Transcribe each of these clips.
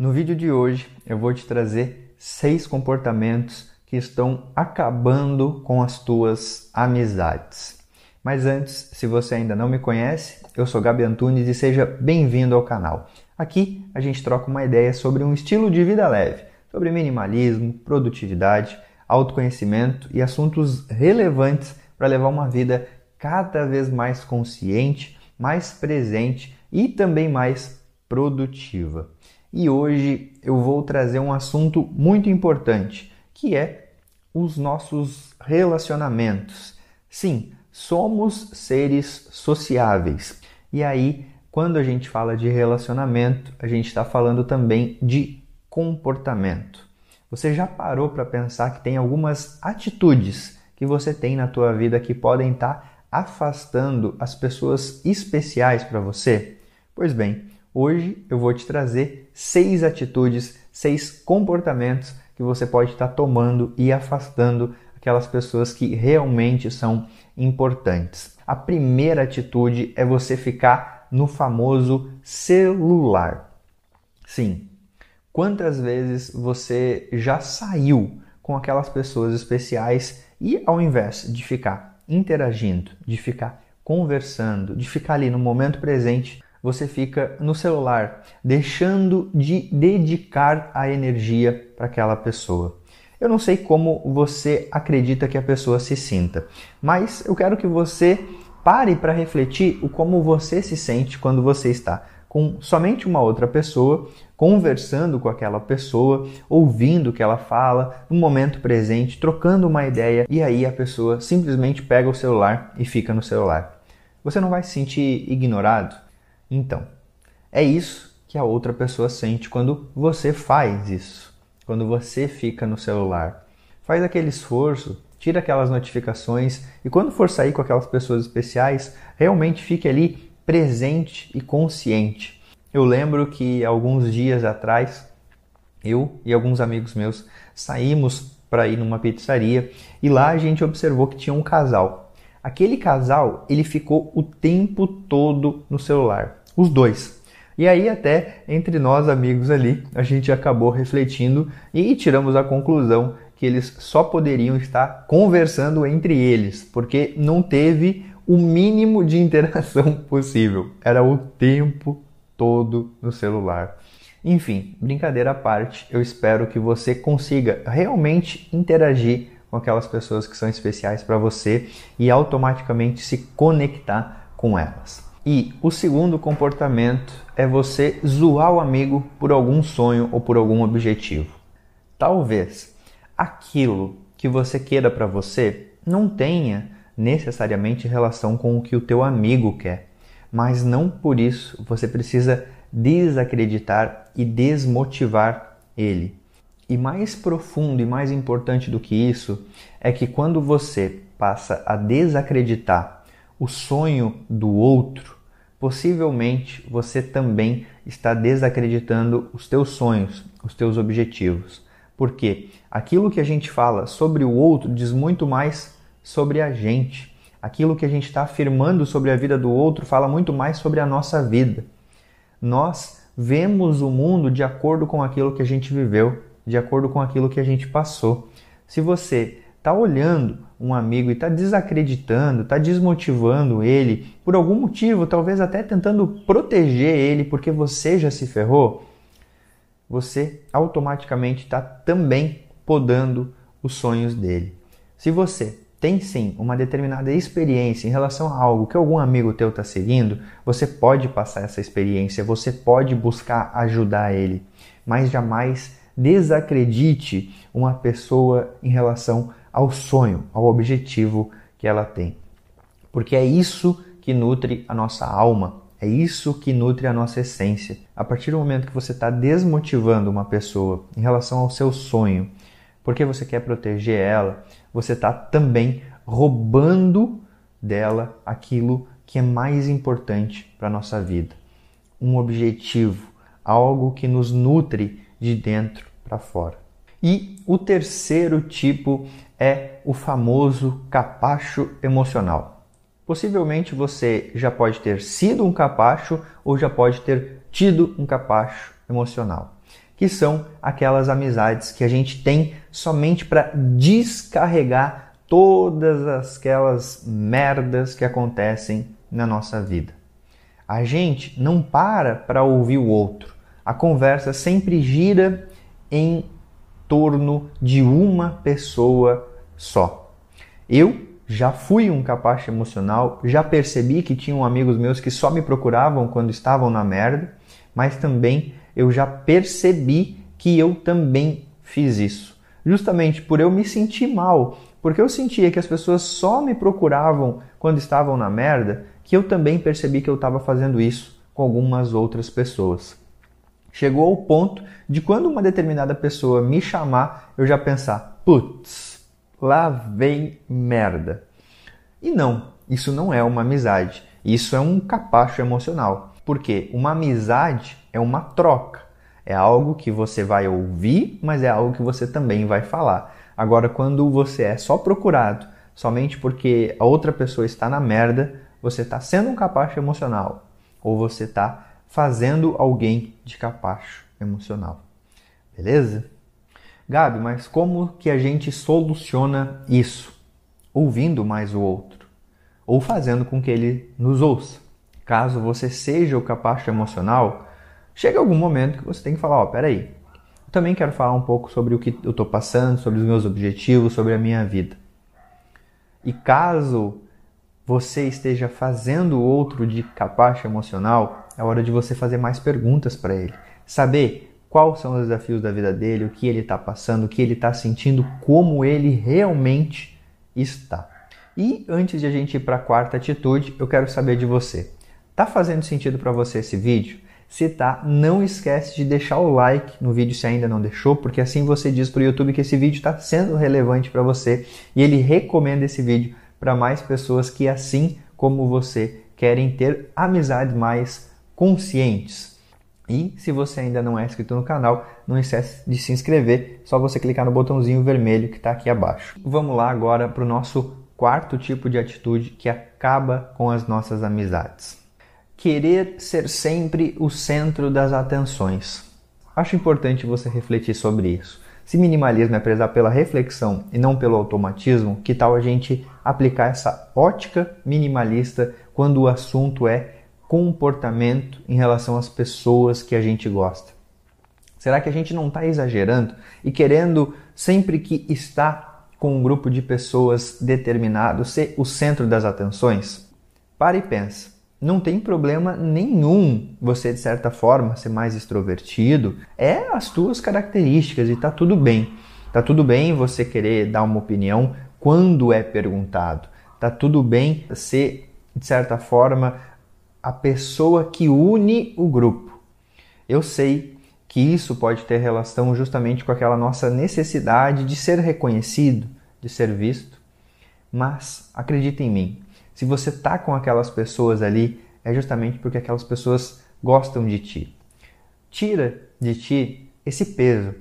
No vídeo de hoje eu vou te trazer seis comportamentos que estão acabando com as tuas amizades. Mas antes, se você ainda não me conhece, eu sou Gabi Antunes e seja bem-vindo ao canal. Aqui a gente troca uma ideia sobre um estilo de vida leve, sobre minimalismo, produtividade, autoconhecimento e assuntos relevantes para levar uma vida cada vez mais consciente, mais presente e também mais produtiva e hoje eu vou trazer um assunto muito importante, que é os nossos relacionamentos. Sim, somos seres sociáveis. E aí, quando a gente fala de relacionamento, a gente está falando também de comportamento. Você já parou para pensar que tem algumas atitudes que você tem na tua vida que podem estar tá afastando as pessoas especiais para você? Pois bem, Hoje eu vou te trazer seis atitudes, seis comportamentos que você pode estar tomando e afastando aquelas pessoas que realmente são importantes. A primeira atitude é você ficar no famoso celular. Sim, quantas vezes você já saiu com aquelas pessoas especiais e ao invés de ficar interagindo, de ficar conversando, de ficar ali no momento presente, você fica no celular, deixando de dedicar a energia para aquela pessoa. Eu não sei como você acredita que a pessoa se sinta, mas eu quero que você pare para refletir o como você se sente quando você está com somente uma outra pessoa, conversando com aquela pessoa, ouvindo o que ela fala, no momento presente, trocando uma ideia, e aí a pessoa simplesmente pega o celular e fica no celular. Você não vai se sentir ignorado? Então, é isso que a outra pessoa sente quando você faz isso, quando você fica no celular. Faz aquele esforço, tira aquelas notificações e quando for sair com aquelas pessoas especiais, realmente fique ali presente e consciente. Eu lembro que alguns dias atrás, eu e alguns amigos meus saímos para ir numa pizzaria e lá a gente observou que tinha um casal. Aquele casal, ele ficou o tempo todo no celular os dois. E aí, até entre nós amigos ali, a gente acabou refletindo e tiramos a conclusão que eles só poderiam estar conversando entre eles, porque não teve o mínimo de interação possível. Era o tempo todo no celular. Enfim, brincadeira à parte, eu espero que você consiga realmente interagir com aquelas pessoas que são especiais para você e automaticamente se conectar com elas. E o segundo comportamento é você zoar o amigo por algum sonho ou por algum objetivo. Talvez aquilo que você queira para você não tenha necessariamente relação com o que o teu amigo quer, mas não por isso você precisa desacreditar e desmotivar ele. E mais profundo e mais importante do que isso é que quando você passa a desacreditar o sonho do outro, possivelmente você também está desacreditando os teus sonhos, os teus objetivos. Porque aquilo que a gente fala sobre o outro diz muito mais sobre a gente. Aquilo que a gente está afirmando sobre a vida do outro fala muito mais sobre a nossa vida. Nós vemos o mundo de acordo com aquilo que a gente viveu, de acordo com aquilo que a gente passou. Se você está olhando um amigo e está desacreditando, está desmotivando ele por algum motivo, talvez até tentando proteger ele porque você já se ferrou, você automaticamente está também podando os sonhos dele. Se você tem sim uma determinada experiência em relação a algo que algum amigo teu está seguindo, você pode passar essa experiência, você pode buscar ajudar ele, mas jamais desacredite uma pessoa em relação ao sonho, ao objetivo que ela tem. Porque é isso que nutre a nossa alma, É isso que nutre a nossa essência. A partir do momento que você está desmotivando uma pessoa em relação ao seu sonho, porque você quer proteger ela, você está também roubando dela aquilo que é mais importante para a nossa vida. Um objetivo, algo que nos nutre de dentro para fora. E o terceiro tipo é o famoso capacho emocional. Possivelmente você já pode ter sido um capacho ou já pode ter tido um capacho emocional, que são aquelas amizades que a gente tem somente para descarregar todas aquelas merdas que acontecem na nossa vida. A gente não para para ouvir o outro. A conversa sempre gira em torno de uma pessoa só. Eu já fui um capacho emocional, já percebi que tinham amigos meus que só me procuravam quando estavam na merda, mas também eu já percebi que eu também fiz isso. Justamente por eu me sentir mal, porque eu sentia que as pessoas só me procuravam quando estavam na merda, que eu também percebi que eu estava fazendo isso com algumas outras pessoas. Chegou ao ponto de quando uma determinada pessoa me chamar, eu já pensar, putz, lá vem merda. E não, isso não é uma amizade. Isso é um capacho emocional. Porque uma amizade é uma troca. É algo que você vai ouvir, mas é algo que você também vai falar. Agora, quando você é só procurado somente porque a outra pessoa está na merda, você está sendo um capacho emocional. Ou você está fazendo alguém de capacho emocional. Beleza? Gabi, mas como que a gente soluciona isso? Ouvindo mais o outro ou fazendo com que ele nos ouça. Caso você seja o capacho emocional, chega algum momento que você tem que falar, ó, oh, peraí, eu também quero falar um pouco sobre o que eu estou passando, sobre os meus objetivos, sobre a minha vida. E caso você esteja fazendo o outro de capacho emocional, é hora de você fazer mais perguntas para ele. Saber quais são os desafios da vida dele, o que ele está passando, o que ele está sentindo, como ele realmente está. E antes de a gente ir para a quarta atitude, eu quero saber de você. Tá fazendo sentido para você esse vídeo? Se tá, não esquece de deixar o like no vídeo se ainda não deixou, porque assim você diz para o YouTube que esse vídeo está sendo relevante para você e ele recomenda esse vídeo para mais pessoas que, assim como você, querem ter amizades mais conscientes. E se você ainda não é inscrito no canal, não esquece de se inscrever, só você clicar no botãozinho vermelho que está aqui abaixo. Vamos lá agora para o nosso quarto tipo de atitude que acaba com as nossas amizades. Querer ser sempre o centro das atenções. Acho importante você refletir sobre isso. Se minimalismo é prezar pela reflexão e não pelo automatismo, que tal a gente aplicar essa ótica minimalista quando o assunto é comportamento em relação às pessoas que a gente gosta? Será que a gente não está exagerando e querendo sempre que está com um grupo de pessoas determinado ser o centro das atenções? Para e pensa. Não tem problema nenhum você, de certa forma, ser mais extrovertido. É as tuas características e tá tudo bem. Tá tudo bem você querer dar uma opinião quando é perguntado. Tá tudo bem ser, de certa forma, a pessoa que une o grupo. Eu sei que isso pode ter relação justamente com aquela nossa necessidade de ser reconhecido, de ser visto, mas acredita em mim, se você tá com aquelas pessoas ali, é justamente porque aquelas pessoas gostam de ti. Tira de ti esse peso,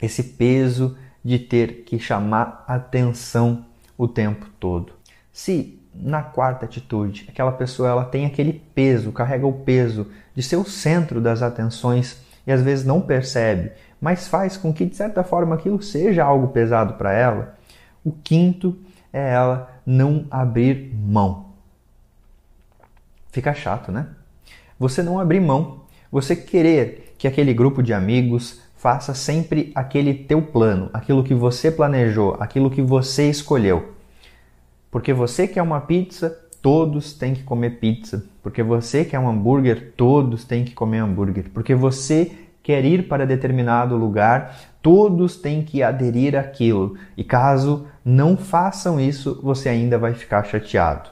esse peso de ter que chamar atenção o tempo todo. Se na quarta atitude, aquela pessoa ela tem aquele peso, carrega o peso de ser o centro das atenções e às vezes não percebe, mas faz com que de certa forma aquilo seja algo pesado para ela. O quinto é ela não abrir mão. Fica chato, né? Você não abrir mão, você querer que aquele grupo de amigos faça sempre aquele teu plano, aquilo que você planejou, aquilo que você escolheu. Porque você quer uma pizza, todos têm que comer pizza. Porque você quer um hambúrguer, todos têm que comer hambúrguer. Porque você quer ir para determinado lugar, todos têm que aderir àquilo. E caso não façam isso, você ainda vai ficar chateado.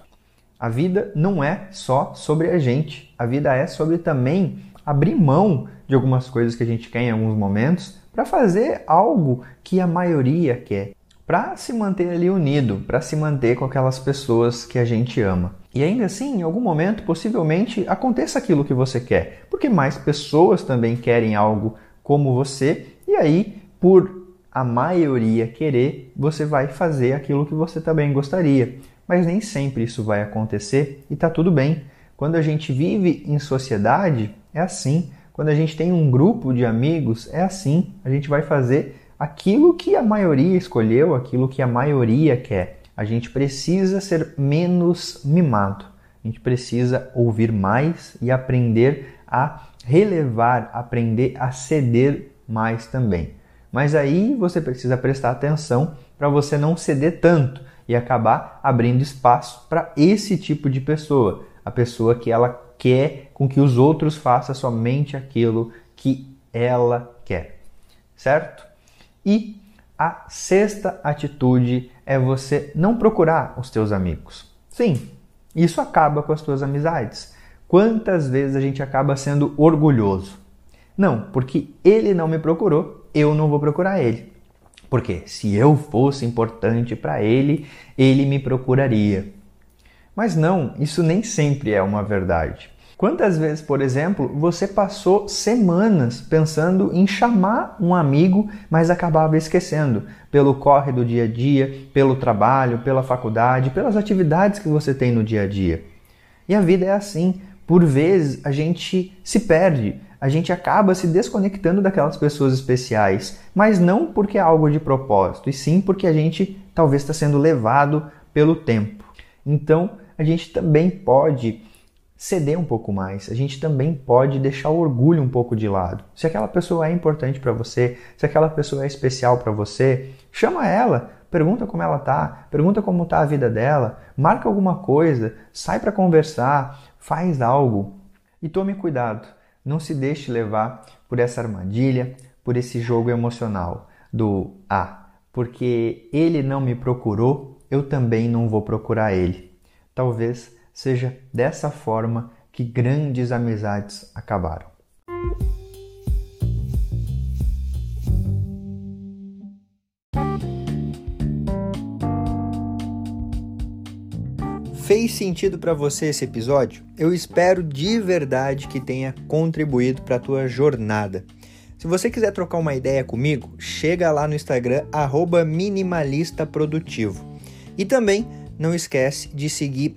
A vida não é só sobre a gente. A vida é sobre também abrir mão de algumas coisas que a gente quer em alguns momentos para fazer algo que a maioria quer, para se manter ali unido, para se manter com aquelas pessoas que a gente ama. E ainda assim, em algum momento, possivelmente aconteça aquilo que você quer, porque mais pessoas também querem algo como você, e aí, por a maioria querer, você vai fazer aquilo que você também gostaria. Mas nem sempre isso vai acontecer e tá tudo bem. Quando a gente vive em sociedade, é assim. Quando a gente tem um grupo de amigos, é assim. A gente vai fazer aquilo que a maioria escolheu, aquilo que a maioria quer. A gente precisa ser menos mimado. A gente precisa ouvir mais e aprender a relevar, aprender a ceder mais também. Mas aí você precisa prestar atenção para você não ceder tanto e acabar abrindo espaço para esse tipo de pessoa, a pessoa que ela quer com que os outros façam somente aquilo que ela quer, certo? E a sexta atitude é você não procurar os teus amigos. Sim, isso acaba com as tuas amizades. Quantas vezes a gente acaba sendo orgulhoso? Não, porque ele não me procurou, eu não vou procurar ele. Porque se eu fosse importante para ele, ele me procuraria. Mas não, isso nem sempre é uma verdade. Quantas vezes, por exemplo, você passou semanas pensando em chamar um amigo, mas acabava esquecendo, pelo corre do dia a dia, pelo trabalho, pela faculdade, pelas atividades que você tem no dia a dia. E a vida é assim. Por vezes a gente se perde, a gente acaba se desconectando daquelas pessoas especiais, mas não porque é algo de propósito, e sim porque a gente talvez está sendo levado pelo tempo. Então, a gente também pode ceder um pouco mais, a gente também pode deixar o orgulho um pouco de lado. Se aquela pessoa é importante para você, se aquela pessoa é especial para você, chama ela, pergunta como ela tá, pergunta como tá a vida dela, marca alguma coisa, sai para conversar, faz algo e tome cuidado. Não se deixe levar por essa armadilha, por esse jogo emocional do ah, porque ele não me procurou, eu também não vou procurar ele. Talvez seja dessa forma que grandes amizades acabaram. Fez sentido para você esse episódio? Eu espero de verdade que tenha contribuído para a tua jornada. Se você quiser trocar uma ideia comigo, chega lá no Instagram @minimalistaprodutivo. E também não esquece de seguir